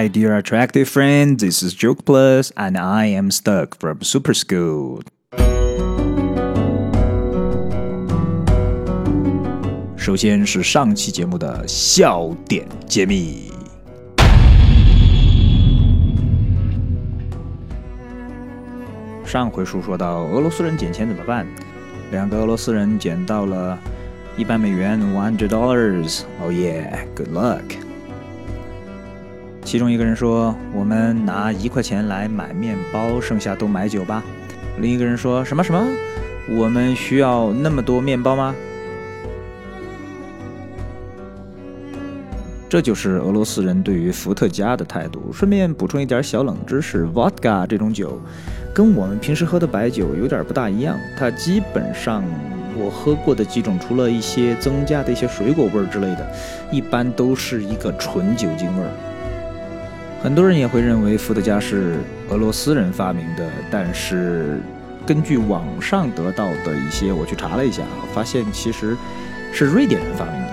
Hi, dear attractive friend. This is Joke Plus, and I am stuck from Super School. 首先是上期节目的笑点揭秘。上回书说到俄罗斯人捡钱怎么办？两个俄罗斯人捡到了一百美元 （one hundred dollars）。Oh yeah, good luck. 其中一个人说：“我们拿一块钱来买面包，剩下都买酒吧。”另一个人说什么什么？我们需要那么多面包吗？这就是俄罗斯人对于伏特加的态度。顺便补充一点小冷知识：vodka 这种酒跟我们平时喝的白酒有点不大一样。它基本上我喝过的几种，除了一些增加的一些水果味儿之类的，一般都是一个纯酒精味儿。很多人也会认为伏特加是俄罗斯人发明的，但是根据网上得到的一些，我去查了一下，发现其实是瑞典人发明的。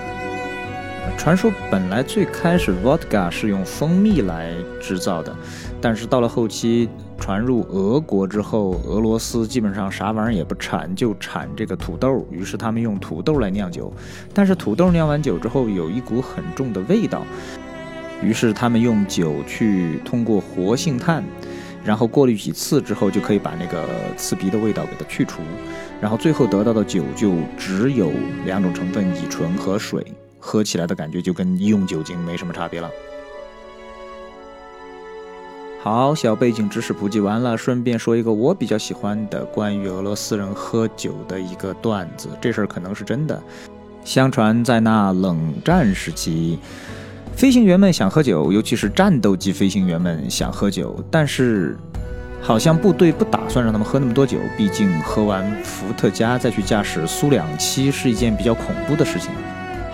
传说本来最开始 vodka 是用蜂蜜来制造的，但是到了后期传入俄国之后，俄罗斯基本上啥玩意儿也不产，就产这个土豆，于是他们用土豆来酿酒。但是土豆酿完酒之后，有一股很重的味道。于是他们用酒去通过活性炭，然后过滤几次之后，就可以把那个刺鼻的味道给它去除，然后最后得到的酒就只有两种成分：乙醇和水，喝起来的感觉就跟医用酒精没什么差别了。好，小背景知识普及完了，顺便说一个我比较喜欢的关于俄罗斯人喝酒的一个段子，这事儿可能是真的。相传在那冷战时期。飞行员们想喝酒，尤其是战斗机飞行员们想喝酒，但是好像部队不打算让他们喝那么多酒，毕竟喝完伏特加再去驾驶苏两七是一件比较恐怖的事情。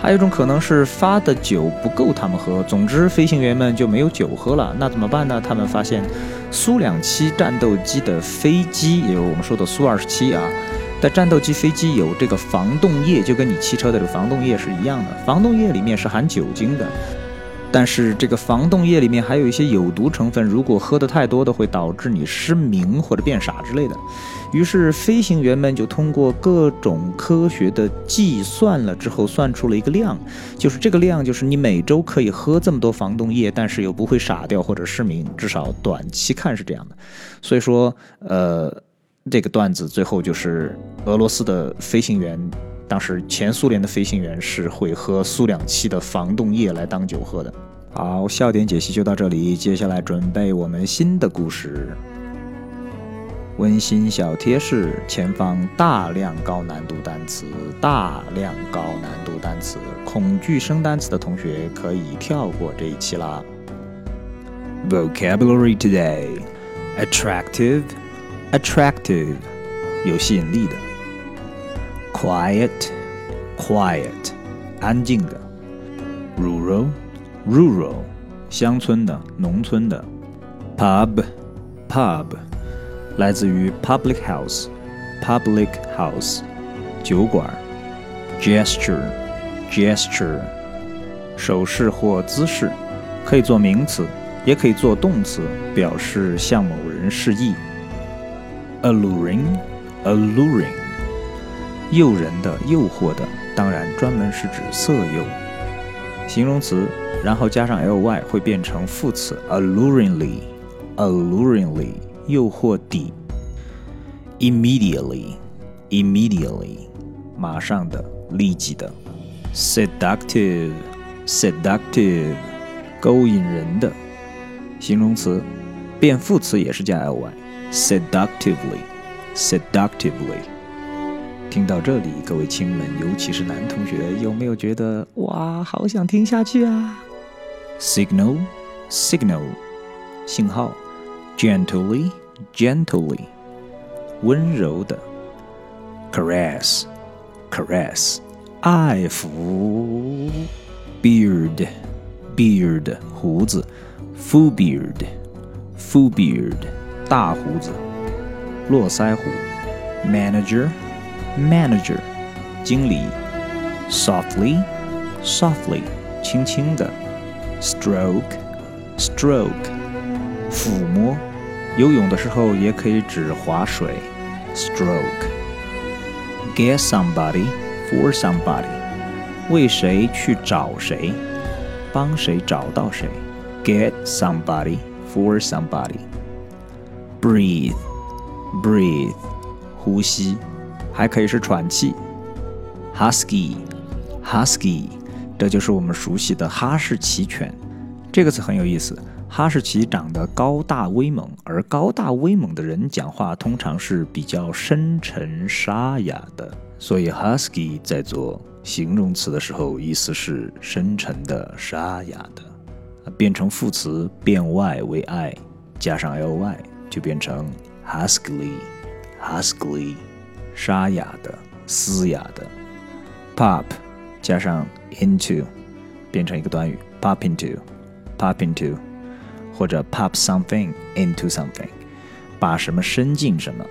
还有一种可能是发的酒不够他们喝，总之飞行员们就没有酒喝了。那怎么办呢？他们发现苏两七战斗机的飞机，也就是我们说的苏二十七啊，在战斗机飞机有这个防冻液，就跟你汽车的这个防冻液是一样的，防冻液里面是含酒精的。但是这个防冻液里面还有一些有毒成分，如果喝的太多的，会导致你失明或者变傻之类的。于是飞行员们就通过各种科学的计算了之后，算出了一个量，就是这个量就是你每周可以喝这么多防冻液，但是又不会傻掉或者失明，至少短期看是这样的。所以说，呃，这个段子最后就是俄罗斯的飞行员。当时前苏联的飞行员是会喝苏两七的防冻液来当酒喝的。好，笑点解析就到这里，接下来准备我们新的故事。温馨小贴士：前方大量高难度单词，大量高难度单词，恐惧生单词的同学可以跳过这一期啦。Vocabulary today: attractive, attractive，有吸引力的。quiet, quiet，安静的；rural, rural，乡村的、农村的；pub, pub，来自于 public house, public house，酒馆；gesture, gesture，手势或姿势，可以做名词，也可以做动词，表示向某人示意；alluring, alluring。 诱人的、诱惑的，当然专门是指色诱。形容词，然后加上 ly 会变成副词，alluringly，alluringly，诱惑的。immediately，immediately，马上的、立即的。seductive，seductive，勾引人的。形容词，变副词也是加 ly，seductively，seductively。听到这里，各位亲们，尤其是男同学，有没有觉得哇，好想听下去啊？Signal，signal，信号；gently，gently，温柔的；caress，caress，爱抚；beard，beard，胡子；full beard，full beard，大胡子；络腮胡；manager。Manager，经理，softly，softly，轻轻的，stroke， stroke，抚摸。游泳的时候也可以指划水，stroke。Get somebody for somebody，为谁去找谁，帮谁找到谁。Get somebody for somebody。Breathe，breathe，呼吸， 还可以是喘气。Husky，husky，这就是我们熟悉的哈士奇犬。这个词很有意思。哈士奇长得高大威猛，而高大威猛的人讲话通常是比较深沉沙哑的，所以 husky 在做形容词的时候，意思是深沉的、沙哑的。变成副词变 y 为 i，加上 ly 就变成 huskily，huskily，沙哑的、嘶哑的。pop 加上 into 变成一个短语 pop into，pop into。或者 pop something into something，把什么伸进什么。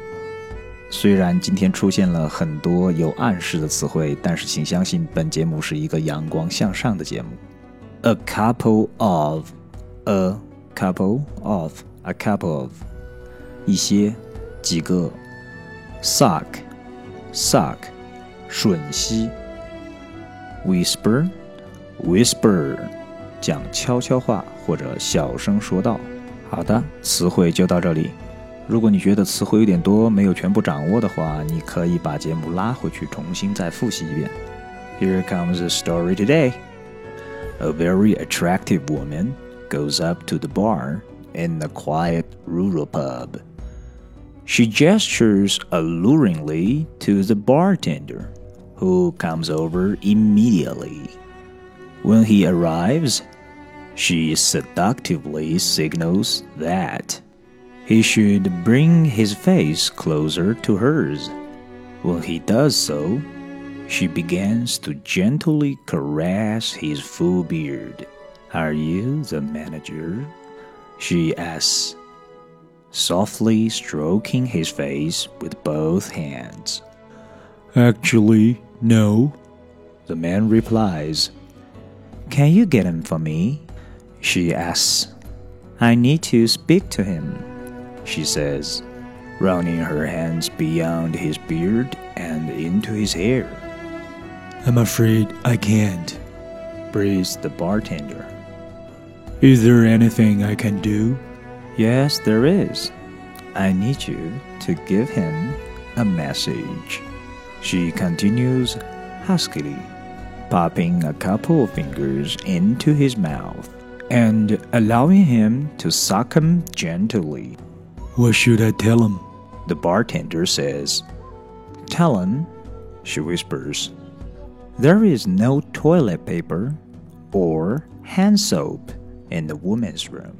虽然今天出现了很多有暗示的词汇，但是请相信本节目是一个阳光向上的节目。A couple of, a couple of, a couple of，一些，几个。Suck, suck，吮吸。Whisper, whisper。讲悄悄话或者小声说道。好的，词汇就到这里。如果你觉得词汇有点多，没有全部掌握的话，你可以把节目拉回去，重新再复习一遍。Here comes the story today. A very attractive woman goes up to the bar in a quiet rural pub. She gestures alluringly to the bartender, who comes over immediately. When he arrives, she seductively signals that he should bring his face closer to hers. When he does so, she begins to gently caress his full beard. Are you the manager? She asks, softly stroking his face with both hands. Actually, no. The man replies, Can you get him for me? She asks. I need to speak to him, she says, running her hands beyond his beard and into his hair. I'm afraid I can't, breathes the bartender. Is there anything I can do? Yes, there is. I need you to give him a message. She continues huskily, popping a couple of fingers into his mouth and allowing him to suck him gently. What should I tell him? The bartender says. Tell him, she whispers. There is no toilet paper or hand soap in the woman's room.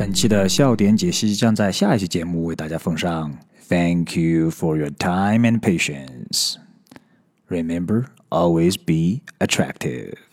本期的笑点解析将在下一期节目为大家奉上。Thank you for your time and patience. Remember, always be attractive.